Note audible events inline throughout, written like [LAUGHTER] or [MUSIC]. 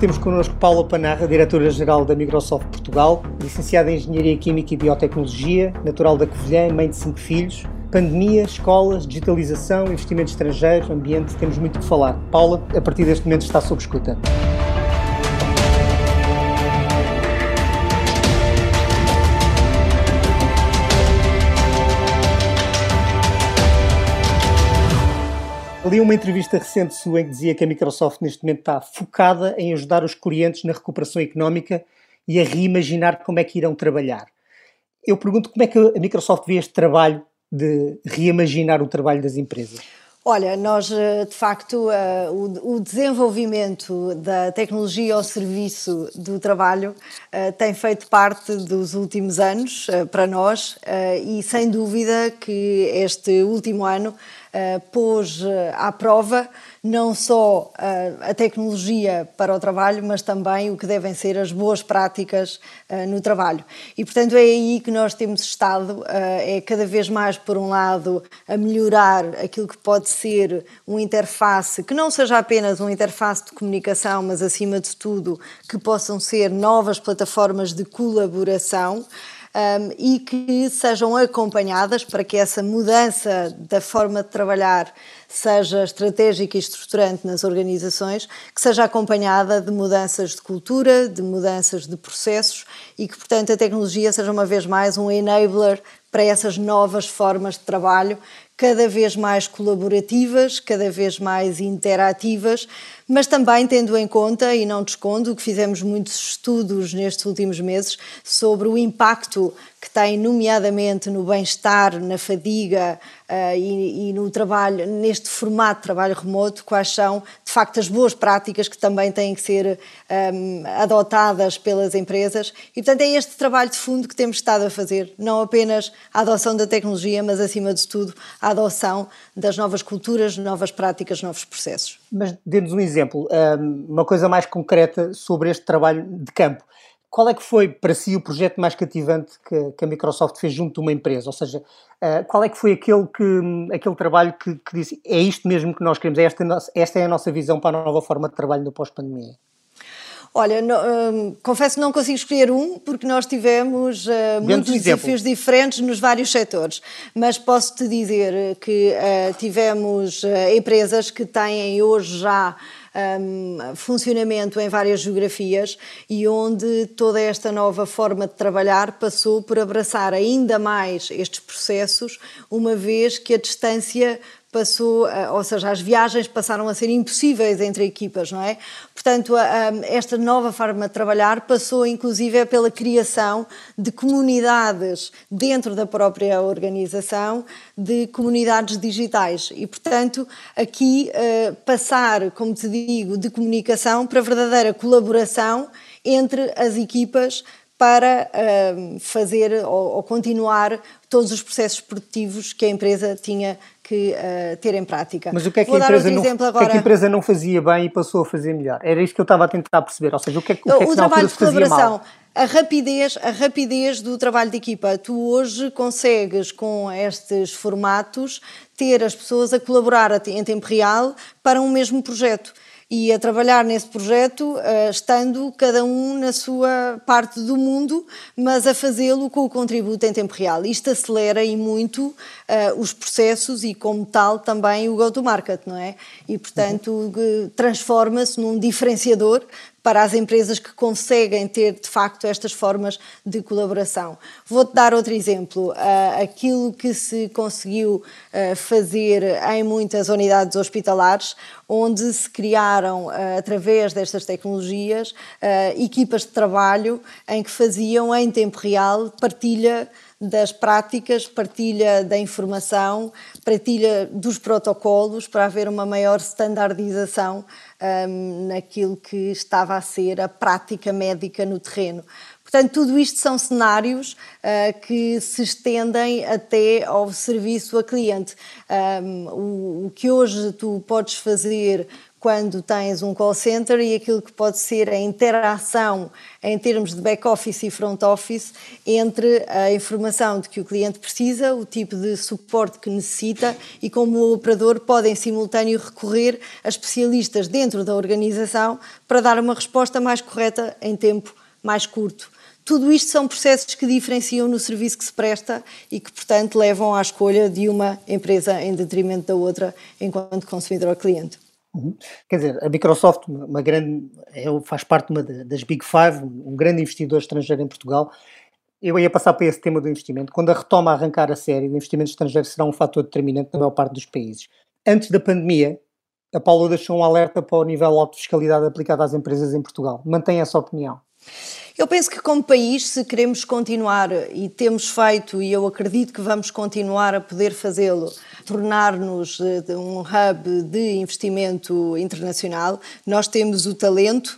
temos connosco Paula Panarra, diretora-geral da Microsoft Portugal, licenciada em Engenharia Química e Biotecnologia, natural da Covilhã, mãe de cinco filhos. Pandemia, escolas, digitalização, investimento estrangeiro, ambiente, temos muito que falar. Paula, a partir deste momento está sob escuta. Li uma entrevista recente sua em que dizia que a Microsoft neste momento está focada em ajudar os clientes na recuperação económica e a reimaginar como é que irão trabalhar. Eu pergunto como é que a Microsoft vê este trabalho de reimaginar o trabalho das empresas? Olha, nós eh, de facto eh, o desenvolvimento da tecnologia ao serviço do trabalho eh, tem feito parte dos últimos anos para nós e sem dúvida que este último ano uh, pôs eh, à prova não só uh, a tecnologia para o trabalho, mas também o que devem ser as boas práticas no trabalho. E, portanto, é aí que nós temos estado, é cada vez mais, por um lado, a melhorar aquilo que pode ser uma interface, que não seja apenas uma interface de comunicação, mas, acima de tudo, que possam ser novas plataformas de colaboração um, e que sejam acompanhadas para que essa mudança da forma de trabalhar seja estratégica e estruturante nas organizações, que seja acompanhada de mudanças de cultura, de mudanças de processos e que, portanto, a tecnologia seja uma vez mais um enabler para essas novas formas de trabalho cada vez mais colaborativas, cada vez mais interativas, mas também tendo em conta, e não te escondo, que fizemos muitos estudos nestes últimos meses sobre o impacto que tem, nomeadamente, no bem-estar, na fadiga uh, e, e, no trabalho, neste formato de trabalho remoto, quais são, de facto, as boas práticas que também têm que ser um, adotadas pelas empresas. E, portanto, é este trabalho de fundo que temos estado a fazer, não apenas a adoção da tecnologia, mas, acima de tudo, a adoção das novas culturas, novas práticas, novos processos. Mas dê-nos um exemplo, uma coisa mais concreta sobre este trabalho de campo. Qual é que foi para si o projeto mais cativante que, a Microsoft fez junto de uma empresa? Ou seja, uh, qual é que foi aquele, que, aquele trabalho que, que disse é isto mesmo que nós queremos, é esta, esta é a nossa visão para a nova forma de trabalho no pós-pandemia? Olha, no, hum, confesso que não consigo escolher um, porque nós tivemos uh, muitos desafios diferentes nos vários setores. Mas posso-te dizer que uh, tivemos uh, empresas que têm hoje já um, funcionamento em várias geografias e onde toda esta nova forma de trabalhar passou por abraçar ainda mais estes processos, uma vez que a distância passou, ou seja, as viagens passaram a ser impossíveis entre equipas, não é? Portanto, esta nova forma de trabalhar passou inclusive pela criação de comunidades dentro da própria organização, de comunidades digitais. E, portanto, aqui eh, passar, como te digo, de comunicação para verdadeira colaboração entre as equipas para fazer ou continuar todos os processos produtivos que a empresa tinha que uh, ter em prática. Mas o que, é que, a empresa não, agora... o que é que a empresa não fazia bem e passou a fazer melhor? Era isto que eu estava a tentar perceber. Ou seja, o que é, o que, é que o trabalho de colaboração, a rapidez, a rapidez do trabalho de equipa. Tu hoje consegues, com estes formatos, ter as pessoas a colaborar em tempo real para um mesmo projeto e a trabalhar nesse projeto, uh, estando cada um na sua parte do mundo, mas a fazê-lo com o contributo em tempo real. Isto acelera e muito uh, os processos e, como tal, também o go-to-market, não é? E, portanto, uhum. transforma-se num diferenciador para as empresas que conseguem ter de facto estas formas de colaboração. Vou-te dar outro exemplo. Uh, aquilo que se conseguiu uh, fazer em muitas unidades hospitalares, onde se criaram, uh, através destas tecnologias, equipas de trabalho em que faziam em tempo real partilha das práticas, partilha da informação, partilha dos protocolos para haver uma maior standardização um, naquilo que estava a ser a prática médica no terreno. Portanto, tudo isto são cenários uh, que se estendem até ao serviço a cliente. Um, o, o, que hoje tu podes fazer quando tens um call center e aquilo que pode ser a interação em termos de back-office e front-office entre a informação de que o cliente precisa, o tipo de suporte que necessita e como o operador pode em simultâneo recorrer a especialistas dentro da organização para dar uma resposta mais correta em tempo mais curto. Tudo isto são processos que diferenciam no serviço que se presta e que, portanto, levam à escolha de uma empresa em detrimento da outra enquanto consumidor cliente. Uhum. Quer dizer, a Microsoft uma grande, é, faz parte uma das Big Five, um grande investidor estrangeiro em Portugal. Eu ia passar para esse tema do investimento. Quando a retoma arrancar a série, o investimento estrangeiro será um fator determinante na maior parte dos países. Antes da pandemia, a Paulo deixou um alerta para o nível alto de fiscalidade aplicado às empresas em Portugal. Mantém essa opinião? Eu penso que, como país, se queremos continuar, e temos feito, e eu acredito que vamos continuar a poder fazê-lo, tornar-nos eh, um hub de investimento internacional, nós temos o talento,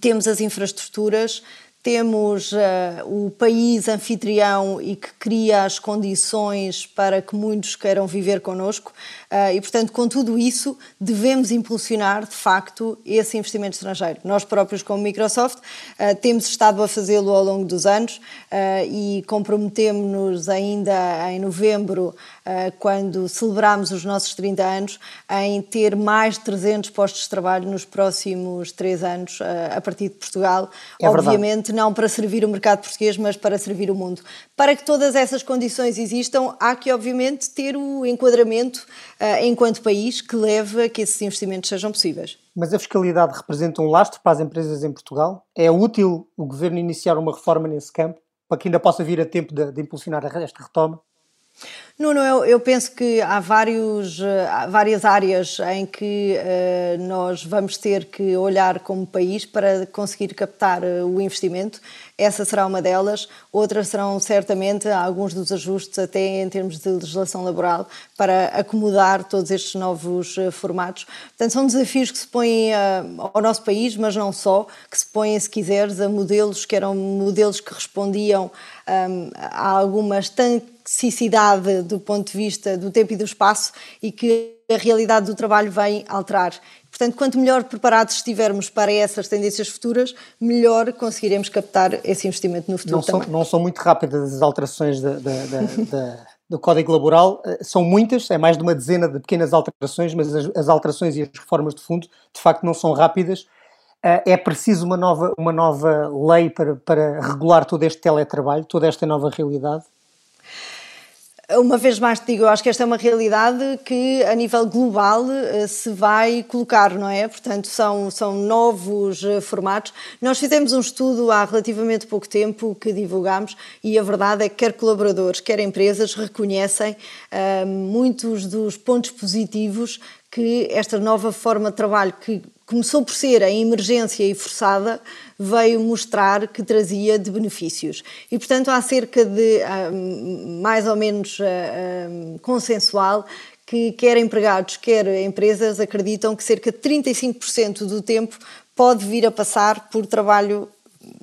temos as infraestruturas, temos uh, o país anfitrião e que cria as condições para que muitos queiram viver connosco. Uh, e, portanto, com tudo isso, devemos impulsionar, de facto, esse investimento estrangeiro. Nós próprios, como Microsoft, uh, temos estado a fazê-lo ao longo dos anos e comprometemos-nos ainda em novembro, quando celebramos os nossos 30 anos, em ter mais de 300 postos de trabalho nos próximos três anos a partir de Portugal. É Obviamente, não para servir o mercado português, mas para servir o mundo. Para que todas essas condições existam, há que, obviamente, ter o enquadramento enquanto país que leve a que esses investimentos sejam possíveis. Mas a fiscalidade representa um lastro para as empresas em Portugal? É útil o governo iniciar uma reforma nesse campo para que ainda possa vir a tempo de, de impulsionar esta retoma? Nuno, eu, eu, penso que há, vários, eh, há várias áreas em que uh, nós vamos ter que olhar como país para conseguir captar uh, o investimento. Essa será uma delas. Outras serão certamente alguns dos ajustes, até em termos de legislação laboral, para acomodar todos estes novos uh, formatos. Portanto, são desafios que se põem ao nosso país, mas não só, que se põem, se quiseres, a modelos que eram modelos que respondiam um, a alguma toxicidade do ponto de vista do tempo e do espaço e que a realidade do trabalho vem alterar. Portanto, quanto melhor preparados estivermos para essas tendências futuras, melhor conseguiremos captar esse investimento no futuro não também. São, não são muito rápidas as alterações da, da, [LAUGHS] da, do Código Laboral, eh, são muitas, é mais de uma dezena de pequenas alterações, mas as, as alterações e as reformas de fundo, de facto, não são rápidas. Eh, é preciso uma nova, uma nova lei para, para regular todo este teletrabalho, toda esta nova realidade? Uma vez mais te digo, eu acho que esta é uma realidade que a nível global eh, se vai colocar, não é? Portanto, são, são novos eh, formatos. Nós fizemos um estudo há relativamente pouco tempo que divulgámos e a verdade é que quer colaboradores, quer empresas reconhecem uh, muitos dos pontos positivos que esta nova forma de trabalho, que começou por ser em emergência e forçada, veio mostrar que trazia de benefícios. E, portanto, há cerca de, ah, mais ou menos ah, ah, consensual, que quer empregados, quer empresas acreditam que cerca de 35% do tempo pode vir a passar por trabalho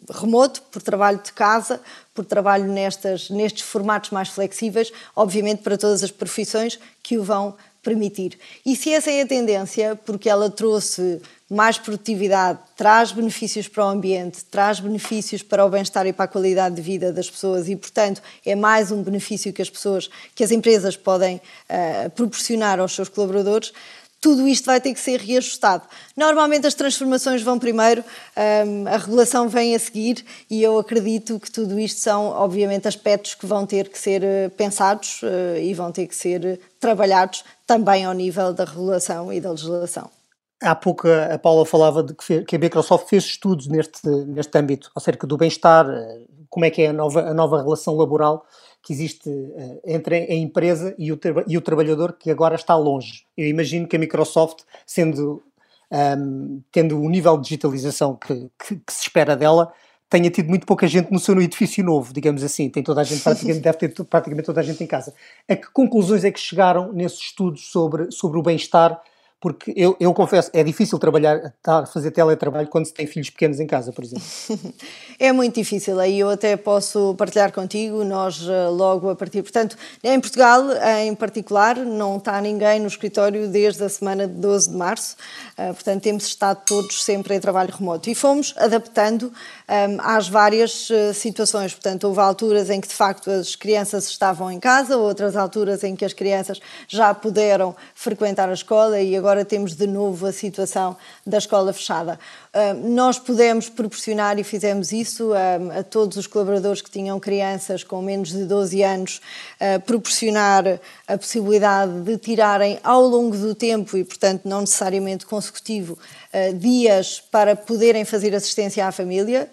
remoto, por trabalho de casa, por trabalho nestas, nestes formatos mais flexíveis, obviamente para todas as profissões que o vão permitir. E se essa é a tendência, porque ela trouxe mais produtividade, traz benefícios para o ambiente, traz benefícios para o bem-estar e para a qualidade de vida das pessoas e, portanto, é mais um benefício que as pessoas, que as empresas podem uh, proporcionar aos seus colaboradores tudo isto vai ter que ser reajustado. Normalmente as transformações vão primeiro, um, a regulação vem a seguir e eu acredito que tudo isto são, obviamente, aspectos que vão ter que ser eh, pensados uh, e vão ter que ser trabalhados também ao nível da regulação e da legislação. Há pouco a Paula falava de que a Microsoft fez estudos neste, neste âmbito, acerca do bem-estar, eh, como é que é a nova, a nova relação laboral que existe uh, entre a empresa e o, e o trabalhador que agora está longe. Eu imagino que a Microsoft, sendo um, ehm, tendo o nível de digitalização que, que, que, se espera dela, tenha tido muito pouca gente no seu edifício novo, digamos assim. Tem toda a gente, [LAUGHS] praticamente, deve ter praticamente toda a gente em casa. A que conclusões é que chegaram nesses estudos sobre, sobre o bem-estar Porque eu, eu confesso, é difícil trabalhar, fazer teletrabalho quando se tem filhos pequenos em casa, por exemplo. [LAUGHS] é muito difícil, aí eu até posso partilhar contigo, nós eh, logo a partir. Portanto, em Portugal, em particular, não está ninguém no escritório desde a semana de 12 de março, uh, portanto, temos estado todos sempre em trabalho remoto e fomos adaptando ehm, às várias situações. Portanto, houve alturas em que de facto as crianças estavam em casa, outras alturas em que as crianças já puderam frequentar a escola e agora temos de novo a situação da escola fechada. Nós pudemos proporcionar e fizemos isso a todos os colaboradores que tinham crianças com menos de 12 anos, proporcionar a possibilidade de tirarem ao longo do tempo e, portanto, não necessariamente consecutivo, dias para poderem fazer assistência à família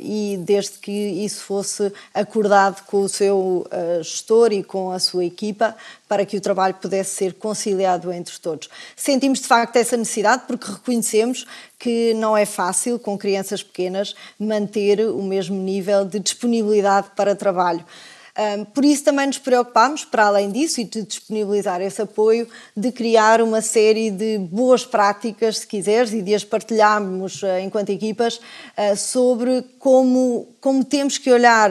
e desde que isso fosse acordado com o seu gestor e com a sua equipa para que o trabalho pudesse ser conciliado entre todos. Sentimos de facto essa necessidade porque reconhecemos que não é fácil, com crianças pequenas, manter o mesmo nível de disponibilidade para trabalho. Por isso também nos preocupámos, para além disso, e de disponibilizar esse apoio, de criar uma série de boas práticas, se quiseres, e de as partilharmos ah, enquanto equipas, ah, sobre como, como temos que olhar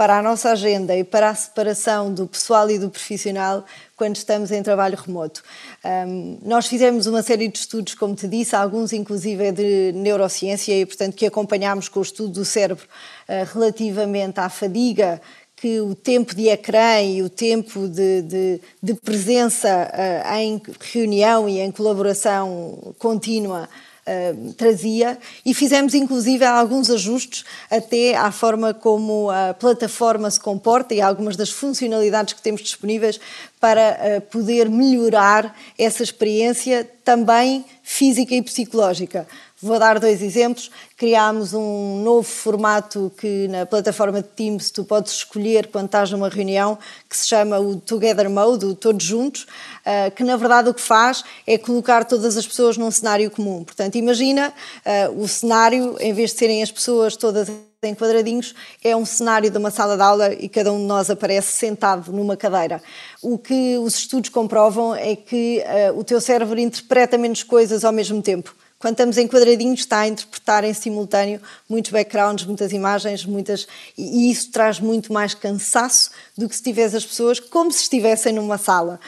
para a nossa agenda e para a separação do pessoal e do profissional quando estamos em trabalho remoto. Um, nós fizemos uma série de estudos, como te disse, alguns inclusive é de neurociência e, portanto, que acompanhámos com o estudo do cérebro uh, relativamente à fadiga que o tempo de ecrã e o tempo de, de, de presença uh, em reunião e em colaboração contínua uh, trazia e fizemos inclusive alguns ajustes até à forma como a plataforma se comporta e algumas das funcionalidades que temos disponíveis para uh, poder melhorar essa experiência também física e psicológica. Vou dar dois exemplos. Criámos um novo formato que na plataforma de Teams tu podes escolher quando estás numa reunião, que se chama o Together Mode, o Todos Juntos, uh, que na verdade o que faz é colocar todas as pessoas num cenário comum. Portanto, imagina uh, o cenário, em vez de serem as pessoas todas em quadradinhos, é um cenário de uma sala de aula e cada um de nós aparece sentado numa cadeira. O que os estudos comprovam é que uh, o teu cérebro interpreta menos coisas ao mesmo tempo. Quando estamos em quadradinhos, está a interpretar em simultâneo muitos backgrounds, muitas imagens, muitas. E isso traz muito mais cansaço do que se tivesse as pessoas como se estivessem numa sala.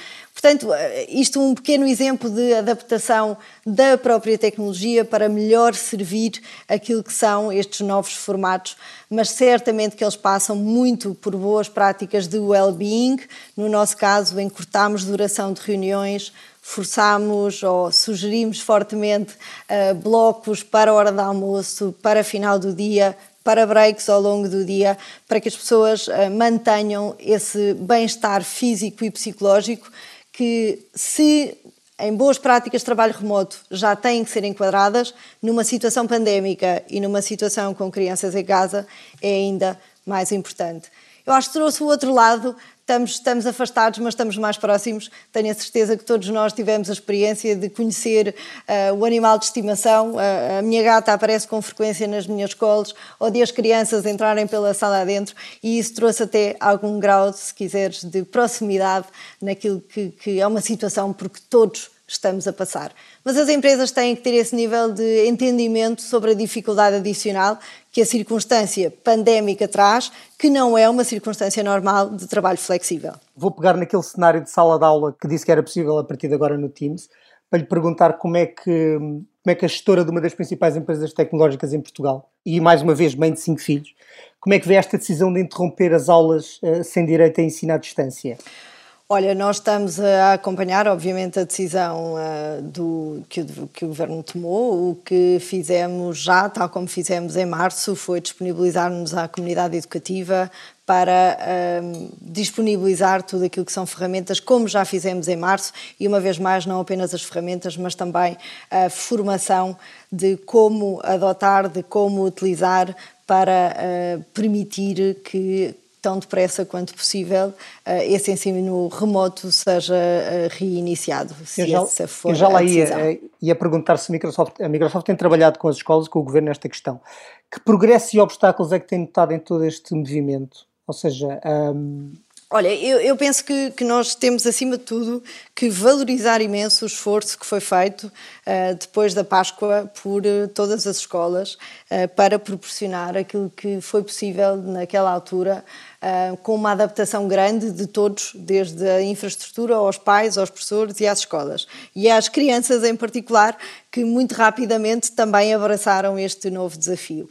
Portanto, isto é um pequeno exemplo de adaptação da própria tecnologia para melhor servir aquilo que são estes novos formatos, mas certamente que eles passam muito por boas práticas de well-being. No nosso caso, encurtamos duração de reuniões, forçámos ou sugerimos fortemente uh, blocos para a hora de almoço, para final do dia, para breaks ao longo do dia, para que as pessoas uh, mantenham esse bem-estar físico e psicológico que, se em boas práticas de trabalho remoto já têm que ser enquadradas, numa situação pandémica e numa situação com crianças em casa, é ainda mais importante. Eu acho que trouxe o outro lado estamos, estamos afastados, mas estamos mais próximos. Tenho a certeza que todos nós tivemos a experiência de conhecer uh, o animal de estimação. Uh, a minha gata aparece com frequência nas minhas colas, ou de as crianças entrarem pela sala adentro, e isso trouxe até algum grau, se quiseres, de proximidade naquilo que, que é uma situação porque todos estamos a passar. Mas as empresas têm que ter esse nível de entendimento sobre a dificuldade adicional que a circunstância pandémica traz, que não é uma circunstância normal de trabalho flexível. Vou pegar naquele cenário de sala de aula que disse que era possível a partir de agora no Teams, para lhe perguntar como é que, como é que a gestora de uma das principais empresas tecnológicas em Portugal, e mais uma vez mãe de cinco filhos, como é que vê esta decisão de interromper as aulas uh, sem direito a ensino à distância? Olha, nós estamos a acompanhar, obviamente, a decisão uh, do, que, que o Governo tomou. O que fizemos já, tal como fizemos em março, foi disponibilizar-nos à comunidade educativa para uh, disponibilizar tudo aquilo que são ferramentas, como já fizemos em março, e uma vez mais, não apenas as ferramentas, mas também a formação de como adotar, de como utilizar para uh, permitir que tão depressa quanto possível eh, esse ensino remoto seja eh, reiniciado, se eu já, essa for eu já lá ia, eh, ia perguntar se a Microsoft, a Microsoft tem trabalhado com as escolas, com o governo nesta questão. Que progressos e obstáculos é que tem notado em todo este movimento? Ou seja, um, Olha, eu, eu penso que, que, nós temos, acima de tudo, que valorizar imenso o esforço que foi feito uh, depois da Páscoa por uh, todas as escolas uh, para proporcionar aquilo que foi possível naquela altura, com uma adaptação grande de todos, desde a infraestrutura aos pais, aos professores e às escolas. E às crianças em particular, que muito rapidamente também abraçaram este novo desafio.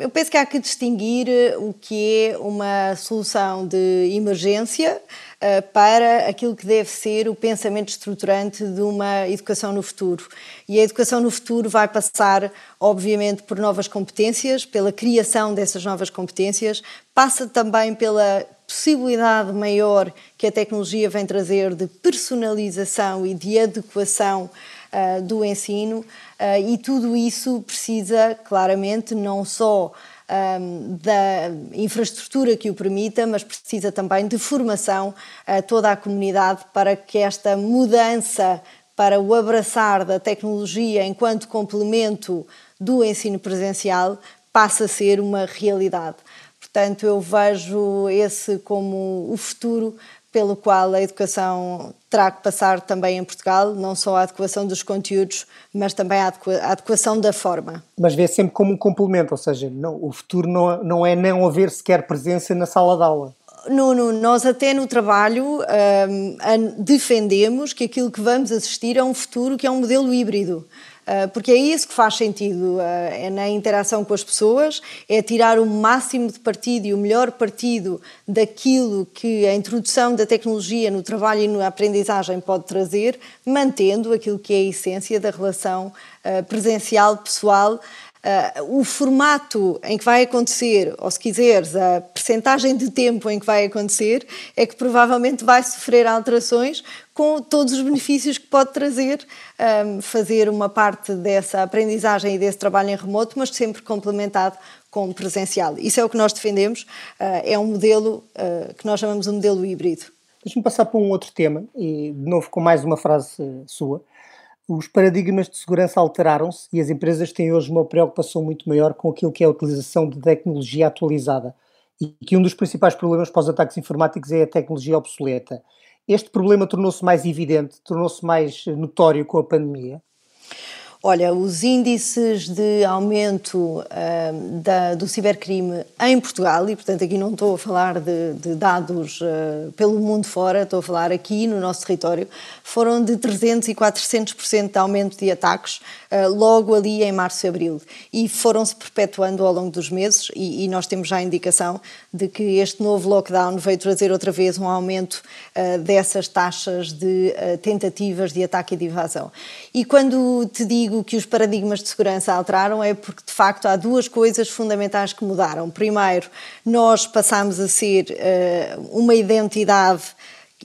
Eu penso que há que distinguir eh, o que é uma solução de emergência eh, para aquilo que deve ser o pensamento estruturante de uma educação no futuro. E a educação no futuro vai passar, obviamente, por novas competências, pela criação dessas novas competências, passa também pela possibilidade maior que a tecnologia vem trazer de personalização e de adequação uh, do ensino, uh, e tudo isso precisa, claramente, não só um, da infraestrutura que o permita, mas precisa também de formação a toda a comunidade para que esta mudança para o abraçar da tecnologia enquanto complemento do ensino presencial passe a ser uma realidade. Portanto, eu vejo esse como o futuro pelo qual a educação terá que passar também em Portugal, não só a adequação dos conteúdos, mas também a adequação da forma. Mas vê sempre como um complemento, ou seja, não, o futuro não, não é não haver sequer presença na sala de aula. Nuno, nós até no trabalho um, defendemos que aquilo que vamos assistir é um futuro que é um modelo híbrido. Ah, porque é isso que faz sentido, ah, é na interação com as pessoas, é tirar o máximo de partido e o melhor partido daquilo que a introdução da tecnologia no trabalho e na aprendizagem pode trazer, mantendo aquilo que é a essência da relação ah, presencial pessoal Uh, o formato em que vai acontecer, ou se quiseres, a percentagem de tempo em que vai acontecer, é que provavelmente vai sofrer alterações com todos os benefícios que pode trazer um, fazer uma parte dessa aprendizagem e desse trabalho em remoto, mas sempre complementado com presencial. Isso é o que nós defendemos, uh, é um modelo uh, que nós chamamos de um modelo híbrido. Deixa-me passar para um outro tema, e de novo com mais uma frase sua os paradigmas de segurança alteraram-se e as empresas têm hoje uma preocupação muito maior com aquilo que é a utilização de tecnologia atualizada e que um dos principais problemas para os ataques informáticos é a tecnologia obsoleta. Este problema tornou-se mais evidente, tornou-se mais notório com a pandemia? Olha, os índices de aumento uh, da, do cibercrime em Portugal, e portanto aqui não estou a falar de, de dados uh, pelo mundo fora, estou a falar aqui no nosso território, foram de 300 e 400% de aumento de ataques uh, logo ali em março e abril. E foram-se perpetuando ao longo dos meses, e, e, nós temos já a indicação de que este novo lockdown veio trazer outra vez um aumento dessas taxas de tentativas de ataque e de invasão. E quando te digo digo que os paradigmas de segurança alteraram é porque, de facto, há duas coisas fundamentais que mudaram. Primeiro, nós passamos a ser uh, uma identidade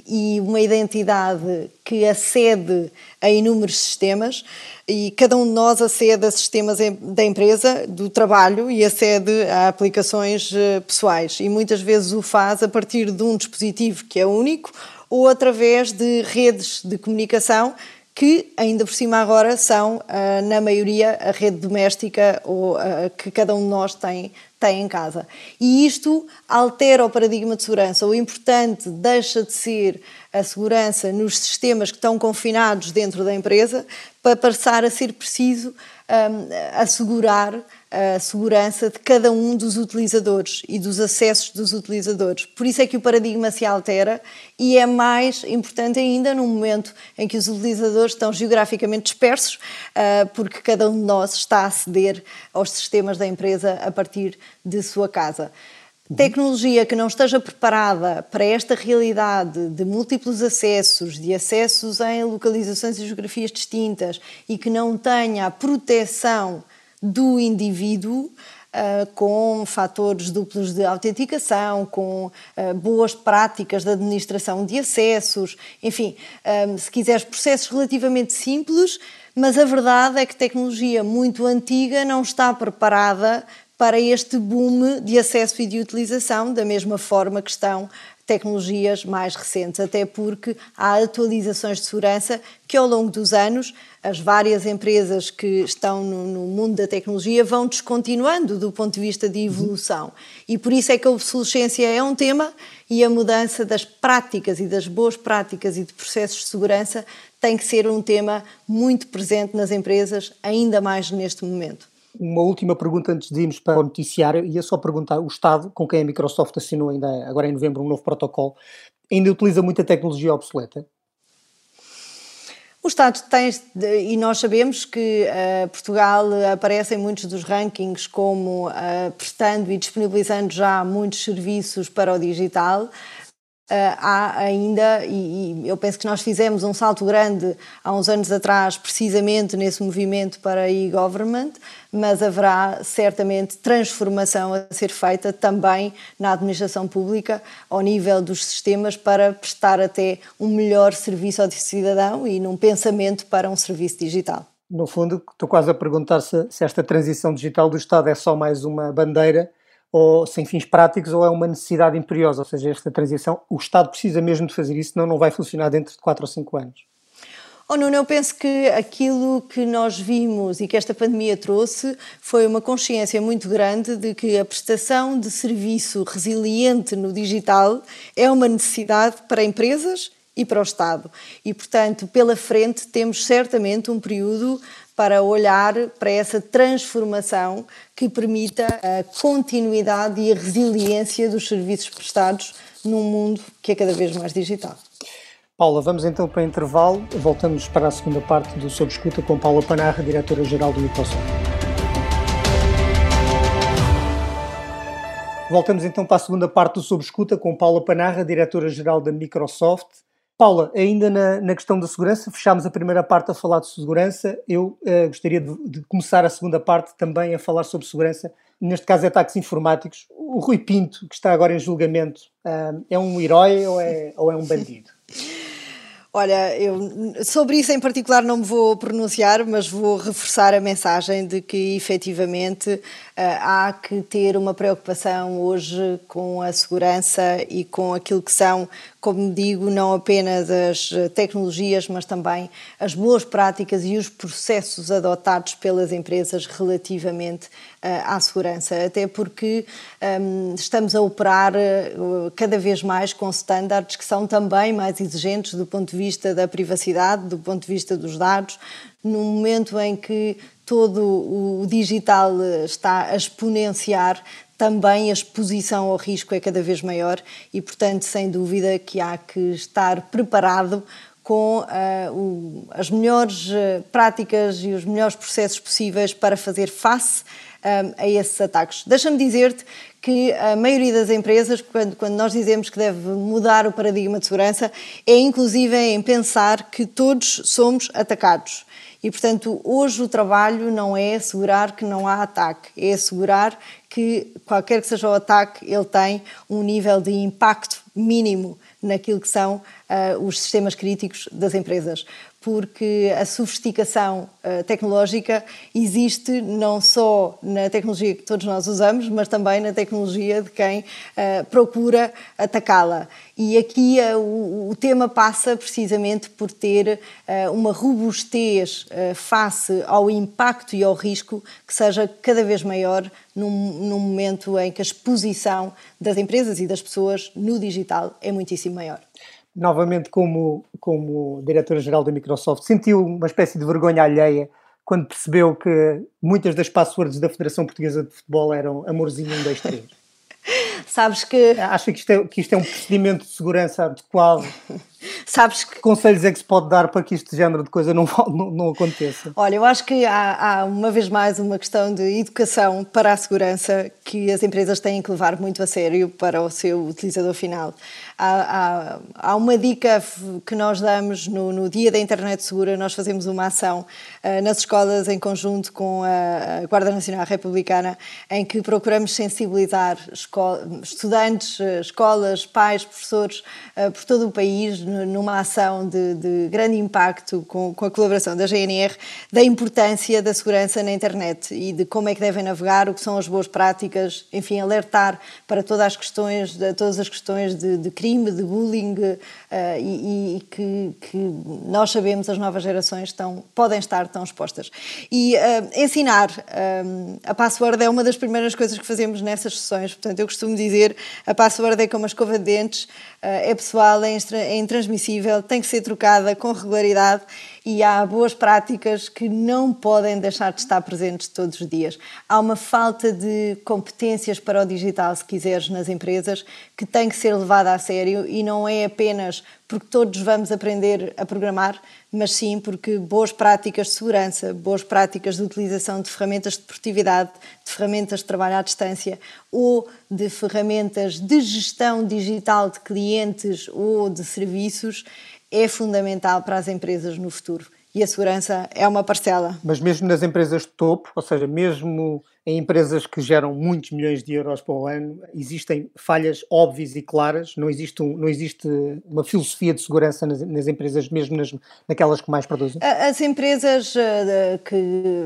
e uma identidade que acede a inúmeros sistemas e cada um de nós acede a sistemas da empresa, do trabalho e acede a aplicações eh, pessoais e muitas vezes o faz a partir de um dispositivo que é único ou através de redes de comunicação que ainda por cima agora são, ah, na maioria, a rede doméstica ou ah, que cada um de nós tem, tem em casa. E isto altera o paradigma de segurança. O importante deixa de ser a segurança nos sistemas que estão confinados dentro da empresa para passar a ser preciso um, assegurar a segurança de cada um dos utilizadores e dos acessos dos utilizadores. Por isso é que o paradigma se altera e é mais importante ainda no momento em que os utilizadores estão geograficamente dispersos, uh, porque cada um de nós está a aceder aos sistemas da empresa a partir de sua casa. Tecnologia que não esteja preparada para esta realidade de múltiplos acessos, de acessos em localizações e geografias distintas e que não tenha a proteção do indivíduo Uh, com fatores duplos de autenticação, com uh, boas práticas de administração de acessos, enfim, um, se quiseres, processos relativamente simples, mas a verdade é que tecnologia muito antiga não está preparada para este boom de acesso e de utilização, da mesma forma que estão tecnologias mais recentes, até porque há atualizações de segurança que ao longo dos anos as várias empresas que estão no, no, mundo da tecnologia vão descontinuando do ponto de vista de evolução. E por isso é que a obsolescência é um tema e a mudança das práticas e das boas práticas e de processos de segurança tem que ser um tema muito presente nas empresas, ainda mais neste momento. Uma última pergunta antes de irmos para o noticiário, ia só perguntar: o Estado, com quem a Microsoft assinou ainda agora em novembro um novo protocolo, ainda utiliza muita tecnologia obsoleta? O Estado tem, e nós sabemos que uh, Portugal aparece em muitos dos rankings como uh, prestando e disponibilizando já muitos serviços para o digital. Uh, há ainda, e, e, eu penso que nós fizemos um salto grande há uns anos atrás, precisamente nesse movimento para e-government, mas haverá certamente transformação a ser feita também na administração pública, ao nível dos sistemas, para prestar até um melhor serviço ao cidadão e num pensamento para um serviço digital. No fundo, estou quase a perguntar se, se esta transição digital do Estado é só mais uma bandeira ou sem fins práticos ou é uma necessidade imperiosa, ou seja, esta transição, o Estado precisa mesmo de fazer isso, senão não vai funcionar dentro de 4 ou 5 anos. Oh, Nuno, eu penso que aquilo que nós vimos e que esta pandemia trouxe foi uma consciência muito grande de que a prestação de serviço resiliente no digital é uma necessidade para empresas e para o Estado. E, portanto, pela frente temos certamente um período para olhar para essa transformação que permita a continuidade e a resiliência dos serviços prestados num mundo que é cada vez mais digital. Paula, vamos então para o intervalo. Voltamos para a segunda parte do Sob Escuta com Paula Panarra, diretora-geral do Microsoft. Voltamos então para a segunda parte do Sob Escuta com Paula Panarra, diretora-geral da Microsoft. Paula, ainda na, na, questão da segurança, fechámos a primeira parte a falar de segurança. Eu uh, gostaria de, de, começar a segunda parte também a falar sobre segurança, neste caso ataques informáticos. O Rui Pinto, que está agora em julgamento, uh, é um herói ou é, ou é um bandido? [LAUGHS] Olha, eu sobre isso em particular não me vou pronunciar, mas vou reforçar a mensagem de que efetivamente eh, há que ter uma preocupação hoje com a segurança e com aquilo que são, como digo, não apenas as tecnologias, mas também as boas práticas e os processos adotados pelas empresas relativamente eh, à segurança, até porque um, ehm, estamos a operar uh, cada vez mais com estándares que são também mais exigentes do ponto de vista da privacidade, do ponto de vista dos dados, num momento em que todo o digital está a exponenciar, também a exposição ao risco é cada vez maior e, portanto, sem dúvida que há que estar preparado com uh, o, as melhores práticas e os melhores processos possíveis para fazer face a esses ataques. Deixa-me dizer-te que a maioria das empresas, quando, quando nós dizemos que deve mudar o paradigma de segurança, é inclusive em pensar que todos somos atacados. E, portanto, hoje o trabalho não é assegurar que não há ataque, é assegurar que, qualquer que seja o ataque, ele tem um nível de impacto mínimo naquilo que são uh, os sistemas críticos das empresas porque a sofisticação uh, tecnológica existe não só na tecnologia que todos nós usamos, mas também na tecnologia de quem uh, procura atacá-la. E aqui uh, o, o, tema passa precisamente por ter uma robustez face ao impacto e ao risco que seja cada vez maior num, num momento em que a exposição das empresas e das pessoas no digital é muitíssimo maior novamente como, como diretora-geral da Microsoft, sentiu uma espécie de vergonha alheia quando percebeu que muitas das passwords da Federação Portuguesa de Futebol eram amorzinho 1, 2, 3? Sabes que... Acha que isto, é, que isto é um procedimento de segurança adequado? [LAUGHS] Sabes que... que conselhos é que se pode dar para que este género de coisa não, não, não aconteça? Olha, eu acho que há, há, uma vez mais uma questão de educação para a segurança que as empresas têm que levar muito a sério para o seu utilizador final. Há, há, há uma dica que nós damos no, no, Dia da Internet Segura, nós fazemos uma ação uh, nas escolas em conjunto com a, a Guarda Nacional Republicana, em que procuramos sensibilizar estudantes, eh, escolas, pais, professores uh, por todo o país numa ação de, de grande impacto com, com, a colaboração da GNR da importância da segurança na internet e de como é que devem navegar, o que são as boas práticas, enfim, alertar para todas as questões, todas as questões de, de crime, de bullying uh, e, e que, que, nós sabemos as novas gerações estão, podem estar tão expostas. E uh, ensinar a password é uma das primeiras coisas que fazemos nessas sessões, portanto eu costumo dizer a password é como a escova de dentes, eh, é pessoal, é, é intransmissível, tem que ser trocada com regularidade e há boas práticas que não podem deixar de estar presentes todos os dias. Há uma falta de competências para o digital, se quiseres, nas empresas, que tem que ser levada a sério e não é apenas porque todos vamos aprender a programar, mas sim porque boas práticas de segurança, boas práticas de utilização de ferramentas de produtividade, de ferramentas de trabalho à distância ou de ferramentas de gestão digital de clientes ou de serviços é fundamental para as empresas no futuro. E a segurança é uma parcela. Mas mesmo nas empresas de topo, ou seja, mesmo em empresas que geram muitos milhões de euros o ano, existem falhas óbvias e claras, não existe, um, não existe uma filosofia de segurança nas, nas empresas, mesmo nas, naquelas que mais produzem? As empresas uh, que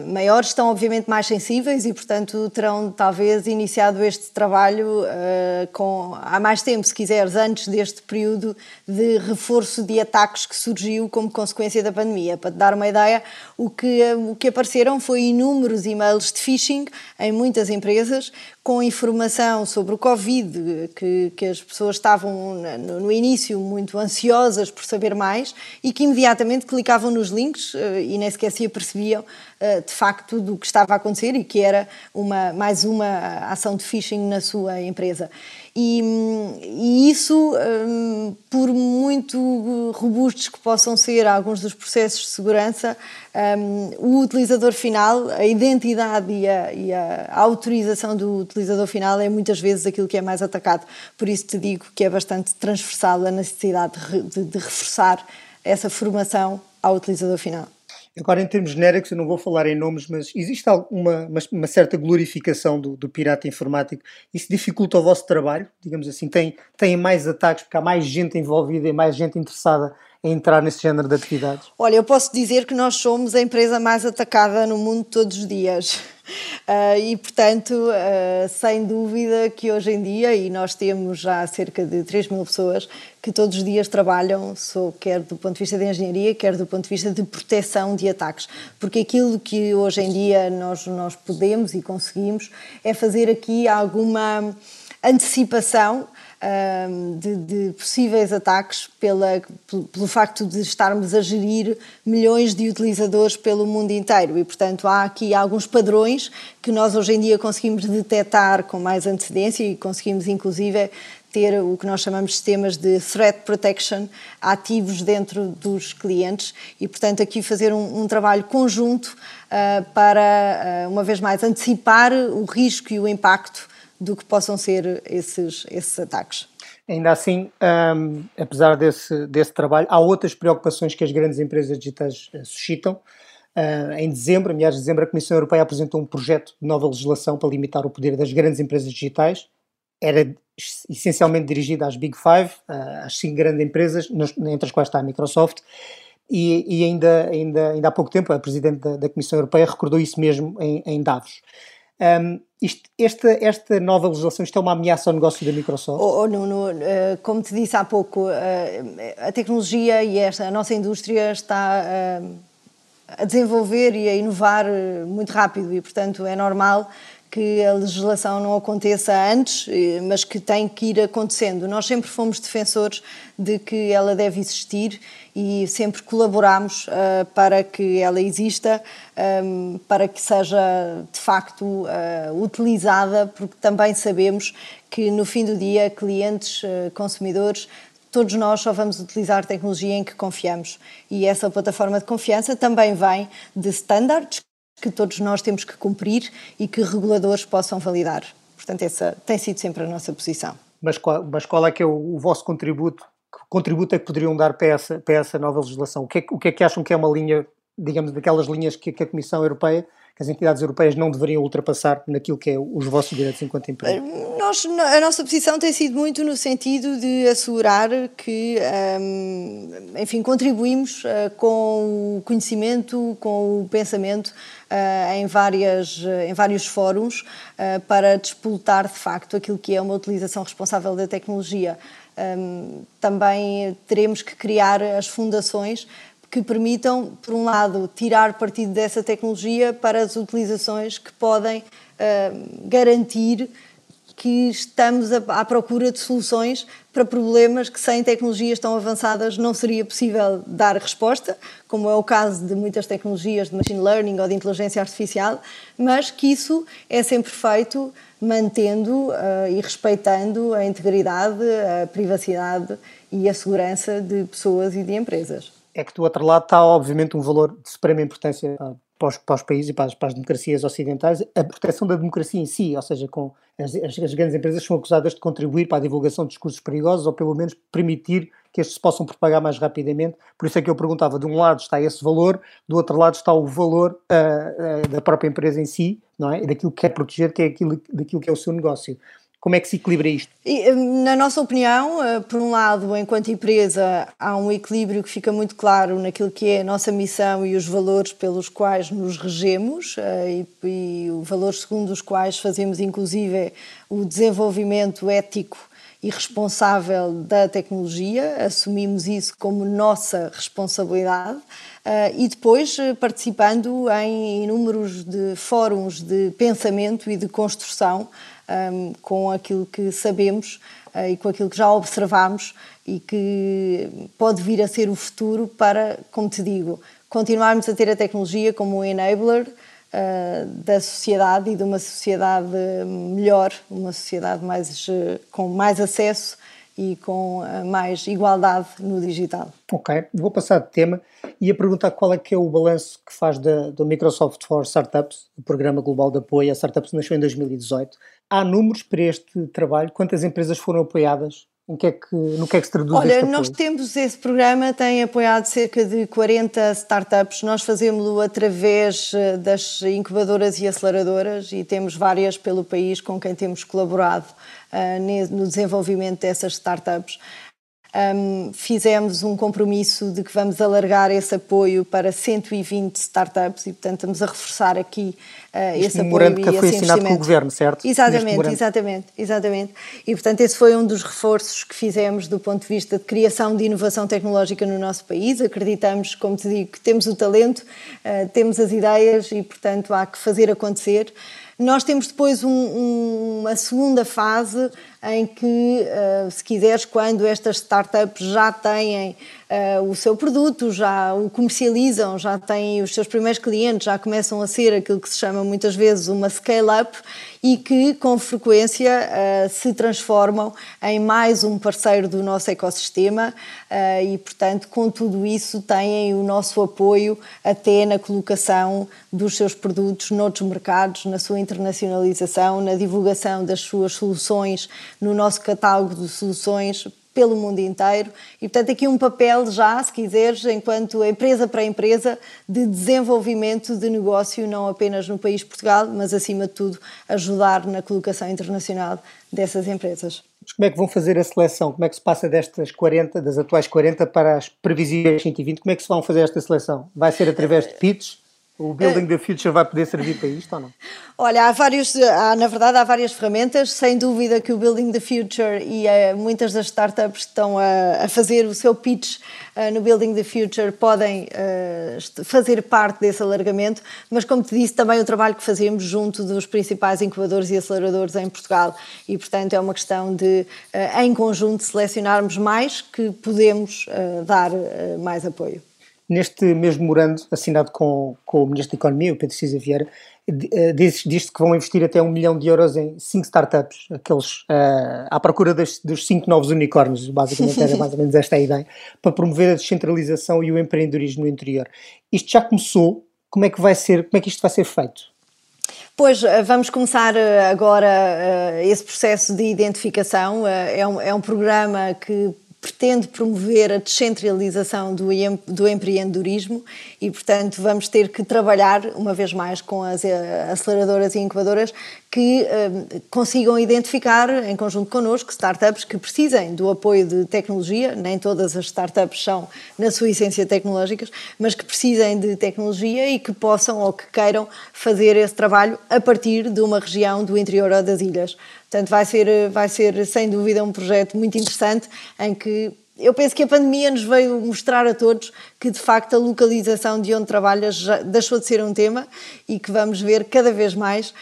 maiores estão obviamente mais sensíveis e, portanto, terão talvez iniciado este trabalho uh, com, há mais tempo, se quiseres, antes deste período de reforço de ataques que surgiu como consequência da pandemia. Para te dar uma ideia, o que, o que apareceram foi inúmeros e-mails de phishing em muitas empresas com informação sobre o Covid, que, que as pessoas estavam no, no, início muito ansiosas por saber mais e que imediatamente clicavam nos links eh, e nem sequer se apercebiam de facto do que estava a acontecer e que era uma, mais uma ação de phishing na sua empresa. E, e isso, um, por muito robustos que possam ser alguns dos processos de segurança, um, o utilizador final, a identidade e a, e a, autorização do utilizador final é muitas vezes aquilo que é mais atacado. Por isso te digo que é bastante transversal a necessidade de, de, de reforçar essa formação ao utilizador final. Agora, em termos genéricos, eu não vou falar em nomes, mas existe alguma, uma, certa glorificação do, do, pirata informático? Isso dificulta o vosso trabalho? Digamos assim, tem, tem mais ataques porque há mais gente envolvida e mais gente interessada entrar nesse género de atividades? Olha, eu posso dizer que nós somos a empresa mais atacada no mundo todos os dias. Uh, [LAUGHS] e, portanto, uh, sem dúvida que hoje em dia, e nós temos já cerca de 3 mil pessoas que todos os dias trabalham, sou, quer do ponto de vista de engenharia, quer do ponto de vista de proteção de ataques. Porque aquilo que hoje em dia nós, nós podemos e conseguimos é fazer aqui alguma antecipação de, de, possíveis ataques pela, pelo facto de estarmos a gerir milhões de utilizadores pelo mundo inteiro. E, portanto, há aqui alguns padrões que nós hoje em dia conseguimos detectar com mais antecedência e conseguimos, inclusive, ter o que nós chamamos de sistemas de threat protection ativos dentro dos clientes. E, portanto, aqui fazer um, um trabalho conjunto uh, para, uh, uma vez mais, antecipar o risco e o impacto do que possam ser esses, esses ataques. Ainda assim, um, apesar desse, desse trabalho, há outras preocupações que as grandes empresas digitais uh, suscitam. Uh, em dezembro, em meados de dezembro, a Comissão Europeia apresentou um projeto de nova legislação para limitar o poder das grandes empresas digitais. Era essencialmente dirigida às Big Five, uh, às cinco grandes empresas, entre as quais está a Microsoft. E, e ainda, ainda, ainda há pouco tempo, a Presidente da, da Comissão Europeia recordou isso mesmo em, em Davos. Um, isto, esta, esta nova legislação, isto é uma ameaça ao negócio da Microsoft? Oh, oh, Nuno, uh, como te disse há pouco, uh, a tecnologia e esta, a nossa indústria está uh, a desenvolver e a inovar muito rápido e, portanto, é normal que a legislação não aconteça antes, mas que tem que ir acontecendo. Nós sempre fomos defensores de que ela deve existir e sempre colaboramos uh, para que ela exista, um, ehm, para que seja de facto uh, utilizada, porque também sabemos que no fim do dia, clientes, uh, consumidores, todos nós só vamos utilizar tecnologia em que confiamos. E essa plataforma de confiança também vem de standards que todos nós temos que cumprir e que reguladores possam validar. Portanto, essa tem sido sempre a nossa posição. Mas qual, mas qual é que é o, o vosso contributo? Que contributo é que poderiam dar para essa, para essa nova legislação? O que, é, o que é que acham que é uma linha, digamos, daquelas linhas que, que a Comissão Europeia que as entidades europeias não deveriam ultrapassar naquilo que é os vossos direitos enquanto empresa? Nós, a nossa posição tem sido muito no sentido de assegurar que, um, enfim, contribuímos uh, com o conhecimento, com o pensamento uh, em, várias, em vários fóruns para despoltar de facto aquilo que é uma utilização responsável da tecnologia. Um, também teremos que criar as fundações que permitam, por um lado, tirar partido dessa tecnologia para as utilizações que podem uh, garantir que estamos à procura de soluções para problemas que sem tecnologias tão avançadas não seria possível dar resposta, como é o caso de muitas tecnologias de machine learning ou de inteligência artificial, mas que isso é sempre feito mantendo uh, e respeitando a integridade, a privacidade e a segurança de pessoas e de empresas. É que do outro lado está, obviamente, um valor de suprema importância para os, para os países e para as, para as, democracias ocidentais, a proteção da democracia em si, ou seja, com as, as, grandes empresas são acusadas de contribuir para a divulgação de discursos perigosos ou pelo menos permitir que estes se possam propagar mais rapidamente. Por isso é que eu perguntava, de um lado está esse valor, do outro lado está o valor uh, uh, da própria empresa em si, não é? Daquilo que quer proteger, que é aquilo, daquilo que é o seu negócio. Como é que se equilibra isto? Na nossa opinião, eh, por um lado, enquanto empresa, há um equilíbrio que fica muito claro naquilo que é a nossa missão e os valores pelos quais nos regemos eh, e, e os valores segundo os quais fazemos, inclusive, o desenvolvimento ético e responsável da tecnologia, assumimos isso como nossa responsabilidade uh, e depois participando em inúmeros de fóruns de pensamento e de construção um, com aquilo que sabemos uh, e com aquilo que já observamos e que pode vir a ser o futuro para, como te digo, continuarmos a ter a tecnologia como um enabler uh, da sociedade e de uma sociedade melhor, uma sociedade mais, uh, com mais acesso e com mais igualdade no digital. Ok, vou passar de tema e a perguntar qual é que é o balanço que faz da, do Microsoft for Startups, o programa global de apoio a startups nasceu em 2018. Há números para este trabalho? Quantas empresas foram apoiadas? Em que é que, no que é que se traduz Olha, nós temos esse programa, tem apoiado cerca de 40 startups. Nós fazemos-lo através eh, das incubadoras e aceleradoras e temos várias pelo país com quem temos colaborado uh, no desenvolvimento dessas startups um, fizemos um compromisso de que vamos alargar esse apoio para 120 startups e, portanto, estamos a reforçar aqui uh, esse apoio que foi assinado com o Governo, certo? Exatamente, exatamente, exatamente. E, portanto, esse foi um dos reforços que fizemos do ponto de vista de criação de inovação tecnológica no nosso país. Acreditamos, como te digo, que temos o talento, uh, temos as ideias e, portanto, há que fazer acontecer. Nós temos depois um, um, uma segunda fase em que, uh, se quiseres, quando estas startups já têm uh, o seu produto, já o comercializam, já têm os seus primeiros clientes, já começam a ser aquilo que se chama muitas vezes uma scale-up e que com frequência uh, se transformam em mais um parceiro do nosso ecossistema e, portanto, com tudo isso têm o nosso apoio até na colocação dos seus produtos noutros mercados, na sua internacionalização, na divulgação das suas soluções no nosso catálogo de soluções pelo mundo inteiro e, portanto, aqui um papel já, se quiseres, enquanto empresa para empresa, de desenvolvimento de negócio, não apenas no país Portugal, mas, acima de tudo, ajudar na colocação internacional dessas empresas. Mas como é que vão fazer a seleção? Como é que se passa destas 40, das atuais 40 para as previsíveis 120? Como é que se vão fazer esta seleção? Vai ser através de pitches? O Building the Future vai poder servir para isto ou não? [LAUGHS] Olha, há vários, há, na verdade há várias ferramentas, sem dúvida que o Building the Future e uh, muitas das startups que estão a, a fazer o seu pitch uh, no Building the Future podem uh, fazer parte desse alargamento, mas como te disse, também o trabalho que fazemos junto dos principais incubadores e aceleradores em Portugal e, portanto, é uma questão de, em conjunto, selecionarmos mais que podemos dar mais apoio. Neste mesmo memorando, assinado com, com o Ministro da Economia, o Pedro Cisa Vieira, eh, diz, que vão investir até um milhão de euros em cinco startups, aqueles uh, à procura das, dos cinco novos unicórnios, basicamente era [LAUGHS] mais ou menos esta a ideia, para promover a descentralização e o empreendedorismo no interior. Isto já começou, como é que vai ser, como é que isto vai ser feito? Pois, eh, vamos começar agora esse processo de identificação. É um, é um programa que pretende promover a descentralização do, do empreendedorismo e, portanto, vamos ter que trabalhar, uma vez mais, com as eh, aceleradoras e incubadoras que eh, consigam identificar, em conjunto connosco, startups que precisem do apoio de tecnologia. Nem todas as startups são, na sua essência, tecnológicas, mas que precisem de tecnologia e que possam ou que queiram fazer esse trabalho a partir de uma região do interior ou das ilhas. Portanto, vai ser, vai ser sem dúvida um projeto muito interessante em que eu penso que a pandemia nos veio mostrar a todos que de facto a localização de onde trabalhas já deixou de ser um tema e que vamos ver cada vez mais uh,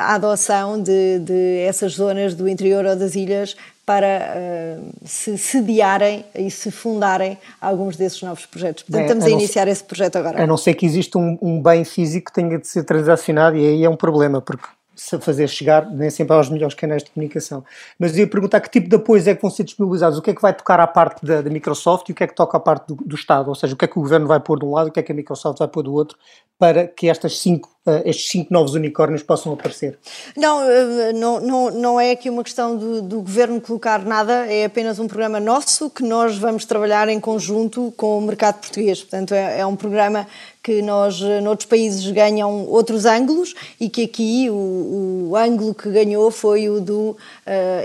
a adoção de, de, essas zonas do interior ou das ilhas para uh, se sediarem e se fundarem alguns desses novos projetos. Portanto, Bem, estamos a, a iniciar esse projeto agora. A não ser que exista um, um bem físico que tenha de ser transacionado e aí é um problema, porque fazer chegar nem sempre aos melhores canais de comunicação. Mas eu ia perguntar que tipo de apoios é que vão ser disponibilizados, o que é que vai tocar à parte da, da Microsoft e o que é que toca à parte do, do, Estado, ou seja, o que é que o Governo vai pôr de um lado o que é que a Microsoft vai pôr do outro, para que estas cinco, estes cinco novos unicórnios possam aparecer? Não, uh, não, não, não é aqui uma questão do, do Governo colocar nada, é apenas um programa nosso que nós vamos trabalhar em conjunto com o mercado português. Portanto, é, é um programa que nós, eh, noutros países, ganham outros ângulos e que aqui o, o ângulo que ganhou foi o do uh,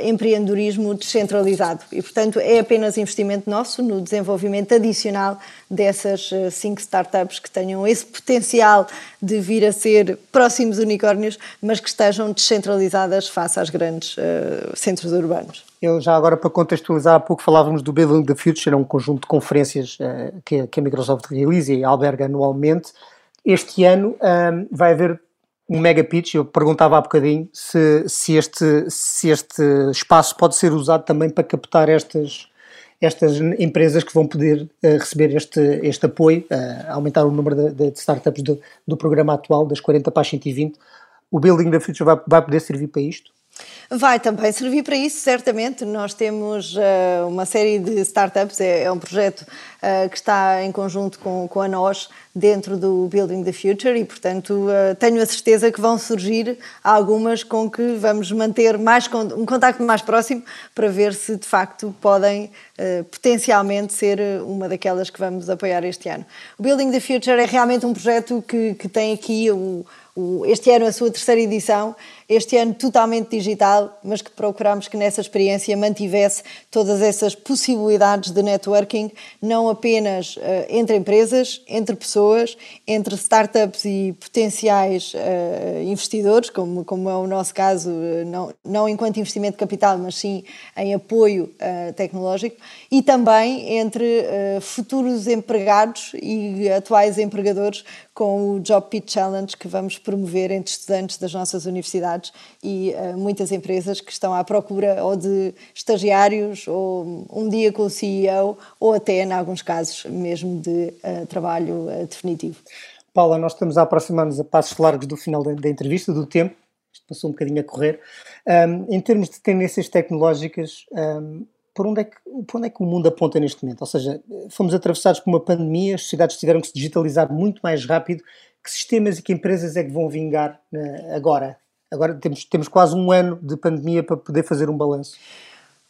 empreendedorismo descentralizado. E, portanto, é apenas investimento nosso no desenvolvimento adicional dessas cinco startups que tenham esse potencial de vir a ser próximos unicórnios, mas que estejam descentralizadas face aos grandes uh, centros urbanos. Eu já agora para contextualizar, há pouco falávamos do Building the Future, é um conjunto de conferências uh, que, que, a Microsoft realiza e alberga anualmente. Este ano ehm, vai haver um mega pitch, eu perguntava há bocadinho se, se, este, se este espaço pode ser usado também para captar estas, estas empresas que vão poder uh, receber este, este apoio, uh, aumentar o número de, de startups do, do programa atual, das 40 para as 120. O Building the Future vai, vai poder servir para isto? Vai também servir para isso, certamente. Nós temos uh, uma série de startups, é, é um projeto uh, que está em conjunto com, com a nós dentro do Building the Future e, portanto, uh, tenho a certeza que vão surgir algumas com que vamos manter mais um contacto mais próximo para ver se de facto podem potencialmente ser uma daquelas que vamos apoiar este ano. O Building the Future é realmente um projeto que, que tem aqui o este ano a sua terceira edição, este ano totalmente digital, mas que procuramos que nessa experiência mantivesse todas essas possibilidades de networking, não apenas uh, entre empresas, entre pessoas, entre startups e potenciais uh, investidores, como, como é o nosso caso, uh, não, não enquanto investimento de capital, mas sim em apoio tecnológico, e também entre futuros empregados e atuais empregadores com o Job Pitch Challenge que vamos promover entre estudantes das nossas universidades e uh, muitas empresas que estão à procura ou de estagiários ou um dia com o CEO ou até, em alguns casos, mesmo de uh, trabalho uh, definitivo. Paula, nós estamos a aproximar-nos a passos largos do final da, da, entrevista, do tempo, isto passou um bocadinho a correr. Um, em termos de tendências tecnológicas, um, por onde, é que, por onde é que o mundo aponta neste momento? Ou seja, fomos atravessados por uma pandemia, as sociedades tiveram que se digitalizar muito mais rápido. Que sistemas e que empresas é que vão vingar uh, agora? Agora temos, temos quase um ano de pandemia para poder fazer um balanço.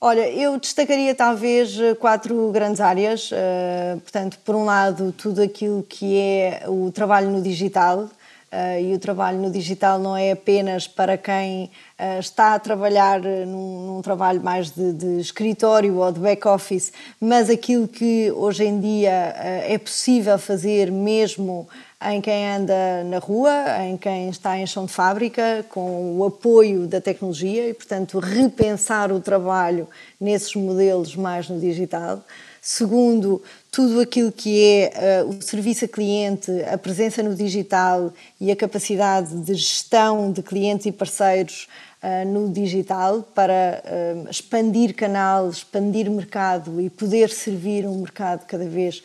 Olha, eu destacaria talvez quatro grandes áreas. Uh, portanto, por um lado, tudo aquilo que é o trabalho no digital, Uh, e o trabalho no digital não é apenas para quem uh, está a trabalhar num, num trabalho mais de, de, escritório ou de back-office, mas aquilo que hoje em dia é possível fazer mesmo em quem anda na rua, em quem está em chão de fábrica, com o apoio da tecnologia e, portanto, repensar o trabalho nesses modelos mais no digital. Segundo, tudo aquilo que é uh, o serviço a cliente, a presença no digital e a capacidade de gestão de clientes e parceiros uh, no digital para uh, expandir canal, expandir mercado e poder servir um mercado cada vez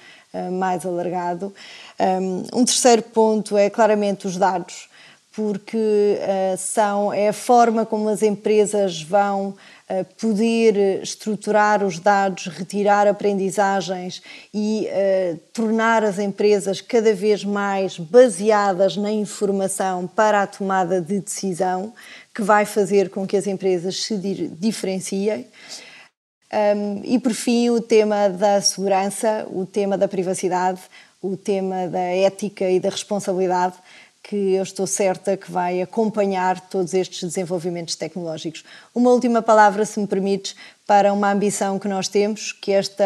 mais alargado. Um, um terceiro ponto é claramente os dados, porque são, é a forma como as empresas vão poder estruturar os dados, retirar aprendizagens e tornar as empresas cada vez mais baseadas na informação para a tomada de decisão, que vai fazer com que as empresas se diferenciem. Um, e por fim, o tema da segurança, o tema da privacidade, o tema da ética e da responsabilidade, que eu estou certa que vai acompanhar todos estes desenvolvimentos tecnológicos. Uma última palavra, se me permites, para uma ambição que nós temos, que esta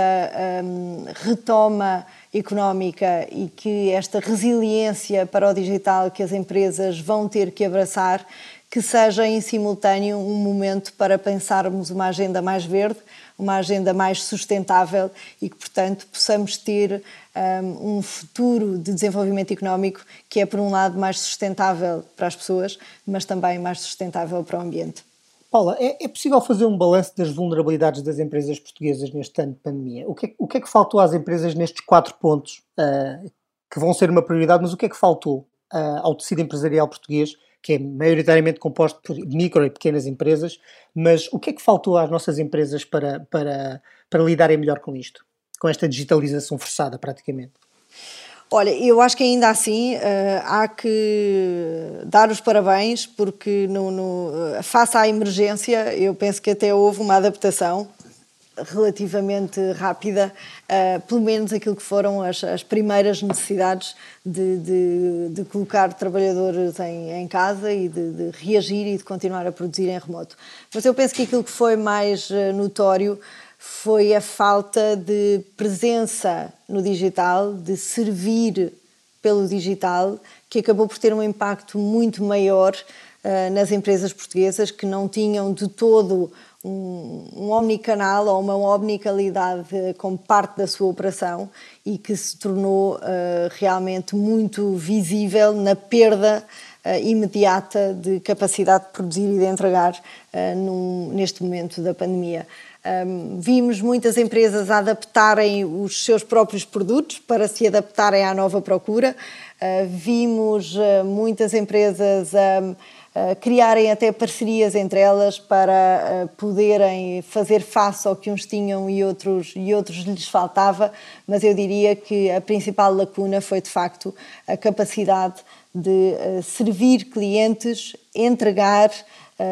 um, retoma económica e que esta resiliência para o digital que as empresas vão ter que abraçar, que seja em simultâneo um momento para pensarmos uma agenda mais verde, uma agenda mais sustentável e que, portanto, possamos ter um, um, futuro de desenvolvimento económico que é, por um lado, mais sustentável para as pessoas, mas também mais sustentável para o ambiente. Paula, é, é possível fazer um balanço das vulnerabilidades das empresas portuguesas neste ano de pandemia? O que é, o que, é que faltou às empresas nestes quatro pontos, uh, que vão ser uma prioridade, mas o que é que faltou uh, ao tecido empresarial português, que é maioritariamente composto por micro e pequenas empresas, mas o que é que faltou às nossas empresas para, para, para lidarem melhor com isto? Com esta digitalização forçada, praticamente? Olha, eu acho que ainda assim uh, há que dar os parabéns, porque no, no, uh, face à emergência, eu penso que até houve uma adaptação relativamente rápida, uh, pelo menos aquilo que foram as, as primeiras necessidades de, de, de, colocar trabalhadores em, em casa e de, de, reagir e de continuar a produzir em remoto. Mas eu penso que aquilo que foi mais notório foi a falta de presença no digital, de servir pelo digital, que acabou por ter um impacto muito maior uh, nas empresas portuguesas que não tinham de todo um, um omnicanal ou uma omnicalidade como parte da sua operação e que se tornou uh, realmente muito visível na perda uh, imediata de capacidade de produzir e de entregar num, neste momento da pandemia. Um, vimos muitas empresas adaptarem os seus próprios produtos para se adaptarem à nova procura. Uh, vimos uh, muitas empresas uh, criarem até parcerias entre elas para poderem fazer face ao que uns tinham e outros, e outros lhes faltava, mas eu diria que a principal lacuna foi de facto a capacidade de servir clientes, entregar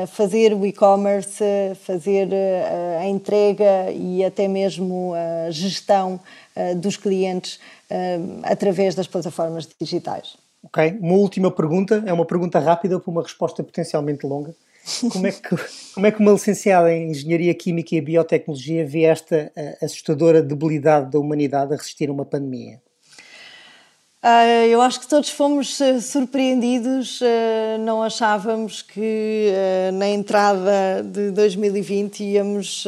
fazer o e-commerce, fazer a entrega e até mesmo a gestão dos clientes através das plataformas digitais. Ok, uma última pergunta, é uma pergunta rápida para uma resposta potencialmente longa. Como é que, [LAUGHS] como é que uma licenciada em Engenharia Química e Biotecnologia vê esta assustadora debilidade da humanidade a resistir a uma pandemia? Uh, eu acho que todos fomos uh, surpreendidos, uh, não achávamos que na entrada de 2020 íamos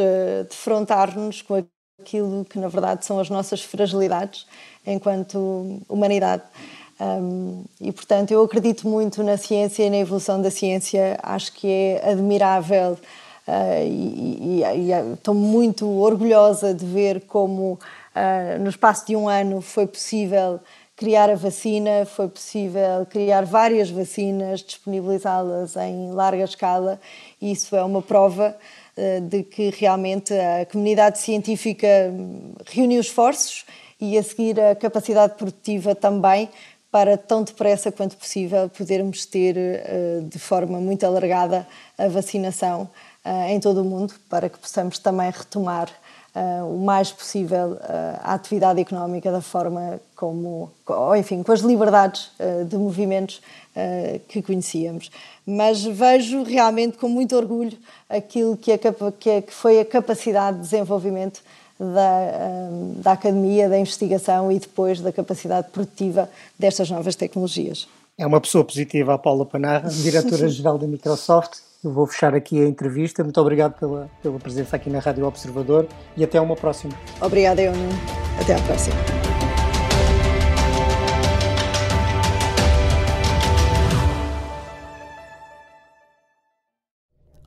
defrontar-nos com aquilo que na verdade são as nossas fragilidades enquanto humanidade. Um, e portanto eu acredito muito na ciência e na evolução da ciência, acho que é admirável e, e, e, estou muito orgulhosa de ver como no espaço de um ano foi possível criar a vacina, foi possível criar várias vacinas, disponibilizá-las em larga escala, isso é uma prova uh, de que realmente a comunidade científica reuniu esforços e a seguir a capacidade produtiva também para tão depressa quanto possível podermos ter uh, de forma muito alargada a vacinação uh, em todo o mundo para que possamos também retomar uh, o mais possível a atividade económica da forma como, ou, enfim, com as liberdades de movimentos que conhecíamos. Mas vejo realmente com muito orgulho aquilo que, é, que foi a capacidade de desenvolvimento da, da academia, da investigação e depois da capacidade produtiva destas novas tecnologias. É uma pessoa positiva, a Paula Panarra, [LAUGHS] diretora-geral da Microsoft. Eu vou fechar aqui a entrevista. Muito obrigado pela, pela presença aqui na Rádio Observador e até uma próxima. Obrigada, eu Até à próxima.